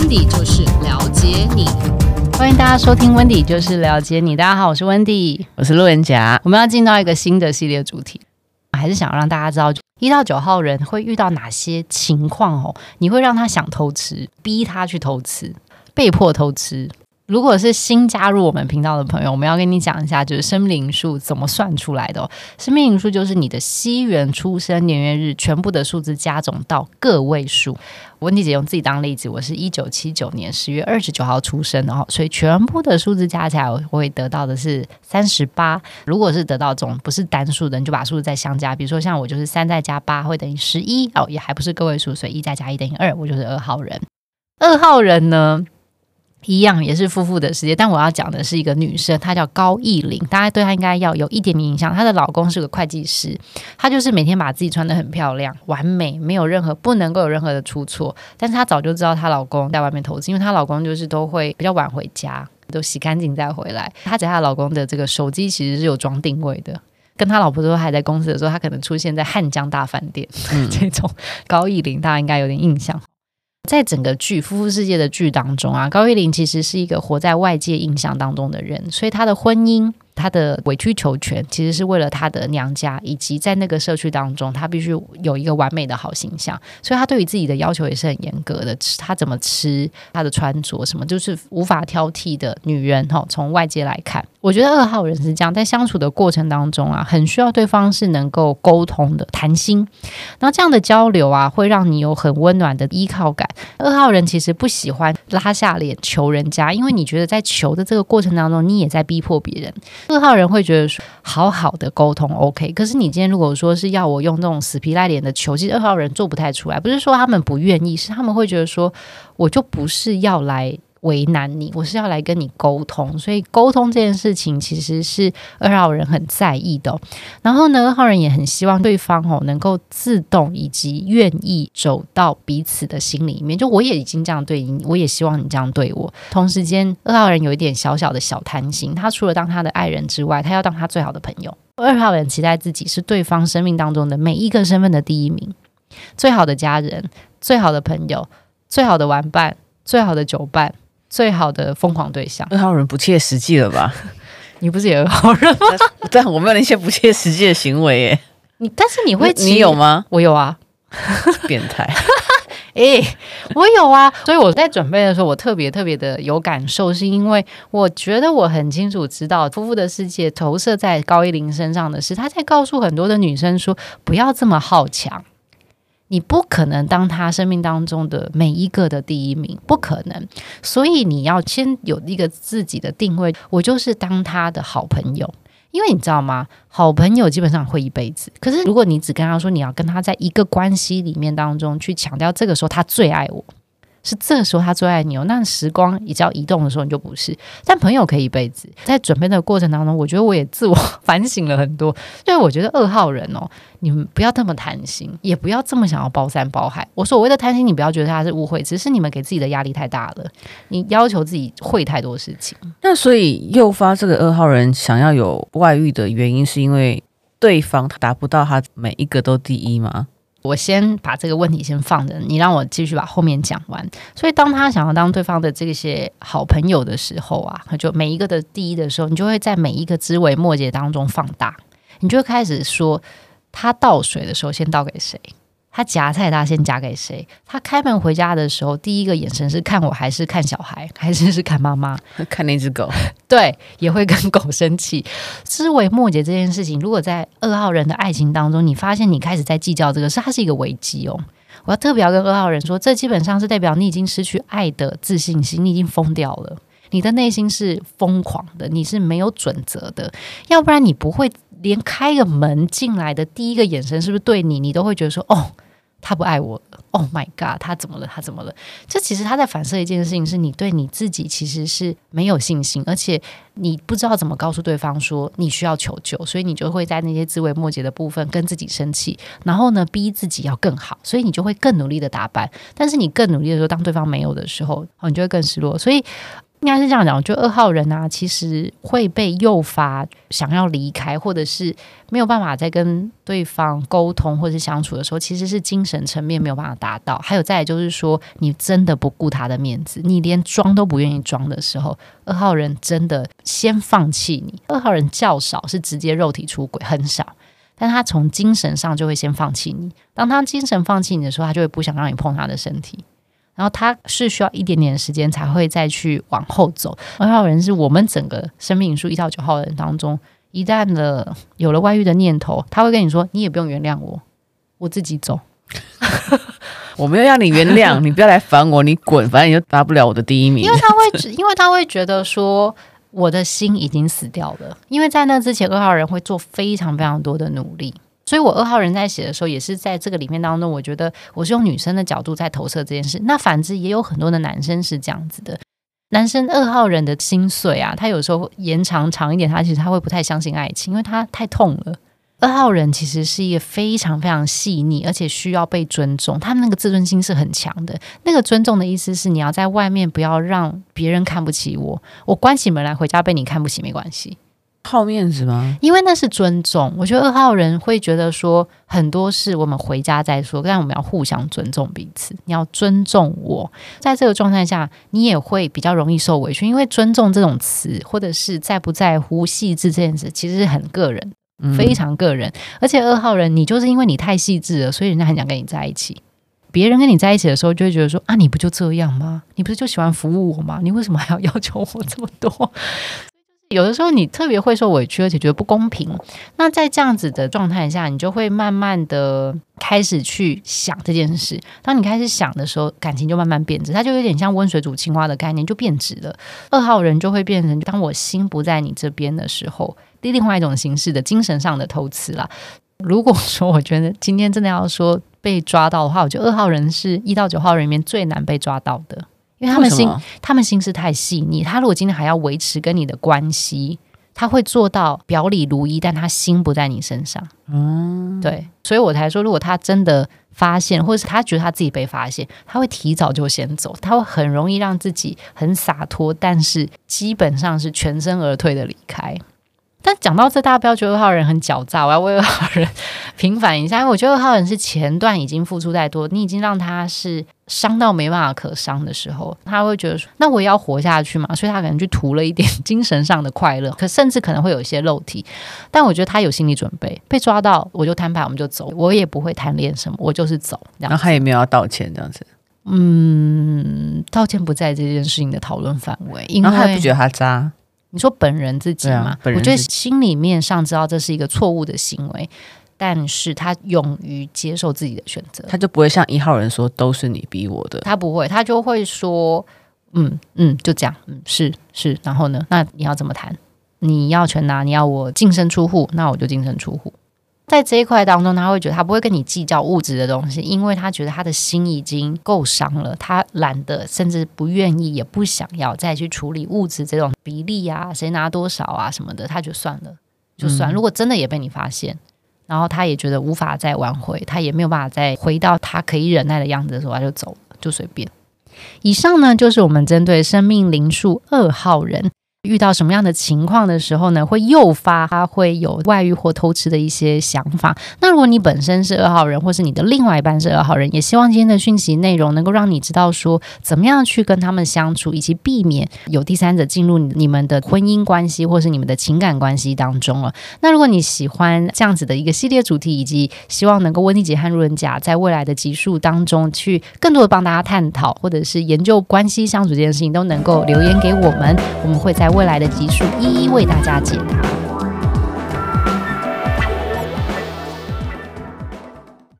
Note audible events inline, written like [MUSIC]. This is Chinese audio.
温迪就是了解你，欢迎大家收听温迪就是了解你。大家好，我是温迪，我是路人甲。我们要进到一个新的系列主题，还是想让大家知道一到九号人会遇到哪些情况哦？你会让他想偷吃，逼他去偷吃，被迫偷吃。如果是新加入我们频道的朋友，我们要跟你讲一下，就是生命数怎么算出来的哦。生命数就是你的西元出生年月日全部的数字加总到个位数。温蒂姐用自己当例子，我是一九七九年十月二十九号出生的哦，所以全部的数字加起来，我会得到的是三十八。如果是得到总不是单数的，你就把数字再相加，比如说像我就是三再加八会等于十一哦，也还不是个位数，所以一再加一等于二，我就是二号人。二号人呢？一样也是夫妇的世界，但我要讲的是一个女生，她叫高艺玲，大家对她应该要有一点点印象。她的老公是个会计师，她就是每天把自己穿得很漂亮、完美，没有任何不能够有任何的出错。但是她早就知道她老公在外面投资，因为她老公就是都会比较晚回家，都洗干净再回来。她在她老公的这个手机其实是有装定位的，跟她老婆都还在公司的时候，她可能出现在汉江大饭店。嗯、[LAUGHS] 这种高艺玲，大家应该有点印象。在整个剧《夫妇世界》的剧当中啊，高玉玲其实是一个活在外界印象当中的人，所以她的婚姻。她的委曲求全，其实是为了她的娘家，以及在那个社区当中，她必须有一个完美的好形象。所以，她对于自己的要求也是很严格的。吃他怎么吃，她的穿着什么，就是无法挑剔的女人。哈，从外界来看，我觉得二号人是这样，在相处的过程当中啊，很需要对方是能够沟通的、谈心。那这样的交流啊，会让你有很温暖的依靠感。二号人其实不喜欢拉下脸求人家，因为你觉得在求的这个过程当中，你也在逼迫别人。二号人会觉得说，好好的沟通 OK，可是你今天如果说是要我用这种死皮赖脸的求，其实二号人做不太出来。不是说他们不愿意，是他们会觉得说，我就不是要来。为难你，我是要来跟你沟通，所以沟通这件事情其实是二号人很在意的。然后呢，二号人也很希望对方哦能够自动以及愿意走到彼此的心里面。就我也已经这样对你，我也希望你这样对我。同时间，二号人有一点小小的小贪心，他除了当他的爱人之外，他要当他最好的朋友。二号人期待自己是对方生命当中的每一个身份的第一名，最好的家人，最好的朋友，最好的玩伴，最好的酒伴。最好的疯狂对象，二号人不切实际了吧？[LAUGHS] 你不是也二号人吗？[LAUGHS] 但我没有那些不切实际的行为耶。你但是你会，你有吗？我有啊，[LAUGHS] 变态。哎、欸，我有啊。所以我在准备的时候，我特别特别的有感受，是因为我觉得我很清楚知道，夫妇的世界投射在高一玲身上的是，他在告诉很多的女生说，不要这么好强。你不可能当他生命当中的每一个的第一名，不可能。所以你要先有一个自己的定位，我就是当他的好朋友。因为你知道吗？好朋友基本上会一辈子。可是如果你只跟他说你要跟他在一个关系里面当中去强调，这个时候他最爱我。是这时候他最爱你哦，那时光一要移动的时候你就不是。但朋友可以一辈子。在准备的过程当中，我觉得我也自我反省了很多。所以我觉得二号人哦，你们不要这么贪心，也不要这么想要包山包海。我所谓的贪心，你不要觉得他是误会，只是你们给自己的压力太大了。你要求自己会太多事情。那所以诱发这个二号人想要有外遇的原因，是因为对方达不到他每一个都第一吗？我先把这个问题先放着，你让我继续把后面讲完。所以，当他想要当对方的这些好朋友的时候啊，就每一个的第一的时候，你就会在每一个枝微末节当中放大，你就会开始说，他倒水的时候先倒给谁？他夹菜，他先夹给谁？他开门回家的时候，第一个眼神是看我还是看小孩，还是是看妈妈？[LAUGHS] 看那只狗？对，也会跟狗生气。思维末节这件事情，如果在二号人的爱情当中，你发现你开始在计较这个，是它是一个危机哦。我要特别要跟二号人说，这基本上是代表你已经失去爱的自信心，你已经疯掉了，你的内心是疯狂的，你是没有准则的，要不然你不会。连开个门进来的第一个眼神是不是对你，你都会觉得说：“哦，他不爱我了。”“Oh my god，他怎么了？他怎么了？”这其实他在反射一件事情，是你对你自己其实是没有信心，而且你不知道怎么告诉对方说你需要求救，所以你就会在那些枝微末节的部分跟自己生气，然后呢，逼自己要更好，所以你就会更努力的打扮。但是你更努力的时候，当对方没有的时候，哦，你就会更失落。所以应该是这样讲，就二号人啊，其实会被诱发想要离开，或者是没有办法再跟对方沟通或者是相处的时候，其实是精神层面没有办法达到。还有再就是说，你真的不顾他的面子，你连装都不愿意装的时候，二号人真的先放弃你。二号人较少是直接肉体出轨，很少，但他从精神上就会先放弃你。当他精神放弃你的时候，他就会不想让你碰他的身体。然后他是需要一点点的时间才会再去往后走。二号人是我们整个生命数一到九号人当中，一旦了有了外遇的念头，他会跟你说：“你也不用原谅我，我自己走。[LAUGHS] ”我没有要你原谅，你不要来烦我，你滚，反正你就达不了我的第一名。因为他会，[LAUGHS] 因为他会觉得说，我的心已经死掉了。因为在那之前，二号人会做非常非常多的努力。所以，我二号人在写的时候，也是在这个里面当中，我觉得我是用女生的角度在投射这件事。那反之，也有很多的男生是这样子的。男生二号人的心碎啊，他有时候延长长一点，他其实他会不太相信爱情，因为他太痛了。二号人其实是一个非常非常细腻，而且需要被尊重。他们那个自尊心是很强的。那个尊重的意思是，你要在外面不要让别人看不起我，我关起门来回家被你看不起没关系。好面子吗？因为那是尊重。我觉得二号人会觉得说，很多事我们回家再说，但我们要互相尊重彼此。你要尊重我，在这个状态下，你也会比较容易受委屈。因为尊重这种词，或者是在不在乎细致这件事，其实是很个人，非常个人。嗯、而且二号人，你就是因为你太细致了，所以人家很想跟你在一起。别人跟你在一起的时候，就会觉得说啊，你不就这样吗？你不是就喜欢服务我吗？你为什么还要 [LAUGHS] 要求我这么多？有的时候你特别会受委屈，而且觉得不公平。那在这样子的状态下，你就会慢慢的开始去想这件事。当你开始想的时候，感情就慢慢变质，它就有点像温水煮青蛙的概念，就变质了。二号人就会变成，当我心不在你这边的时候，另外一种形式的精神上的偷吃啦。如果说我觉得今天真的要说被抓到的话，我觉得二号人是一到九号人里面最难被抓到的。因为他们心，他们心思太细腻。他如果今天还要维持跟你的关系，他会做到表里如一，但他心不在你身上。嗯，对，所以我才说，如果他真的发现，或者是他觉得他自己被发现，他会提早就先走，他会很容易让自己很洒脱，但是基本上是全身而退的离开。但讲到这，大家不要觉得二号人很狡诈，我要为二号人平反一下，因为我觉得二号人是前段已经付出太多，你已经让他是伤到没办法可伤的时候，他会觉得说，那我也要活下去嘛，所以他可能去图了一点精神上的快乐，可甚至可能会有一些肉体，但我觉得他有心理准备，被抓到我就摊牌，我们就走，我也不会贪恋什么，我就是走。然后他也没有要道歉这样子，嗯，道歉不在这件事情的讨论范围，因为然后他也不觉得他渣。你说本人自己吗？我觉得心里面上知道这是一个错误的行为，但是他勇于接受自己的选择，他就不会像一号人说都是你逼我的，他不会，他就会说，嗯嗯，就这样，嗯，是是，然后呢，那你要怎么谈？你要全拿，你要我净身出户，那我就净身出户。在这一块当中，他会觉得他不会跟你计较物质的东西，因为他觉得他的心已经够伤了，他懒得，甚至不愿意，也不想要再去处理物质这种比例啊，谁拿多少啊什么的，他就算了，就算。如果真的也被你发现，然后他也觉得无法再挽回，他也没有办法再回到他可以忍耐的样子的时候，他就走了，就随便。以上呢，就是我们针对生命灵数二号人。遇到什么样的情况的时候呢，会诱发他会有外遇或偷吃的一些想法。那如果你本身是二号人，或是你的另外一半是二号人，也希望今天的讯息内容能够让你知道说，怎么样去跟他们相处，以及避免有第三者进入你们的婚姻关系或是你们的情感关系当中了。那如果你喜欢这样子的一个系列主题，以及希望能够温妮姐和路人甲在未来的集数当中去更多的帮大家探讨，或者是研究关系相处这件事情，都能够留言给我们，我们会在。未来的集数，一一为大家解答。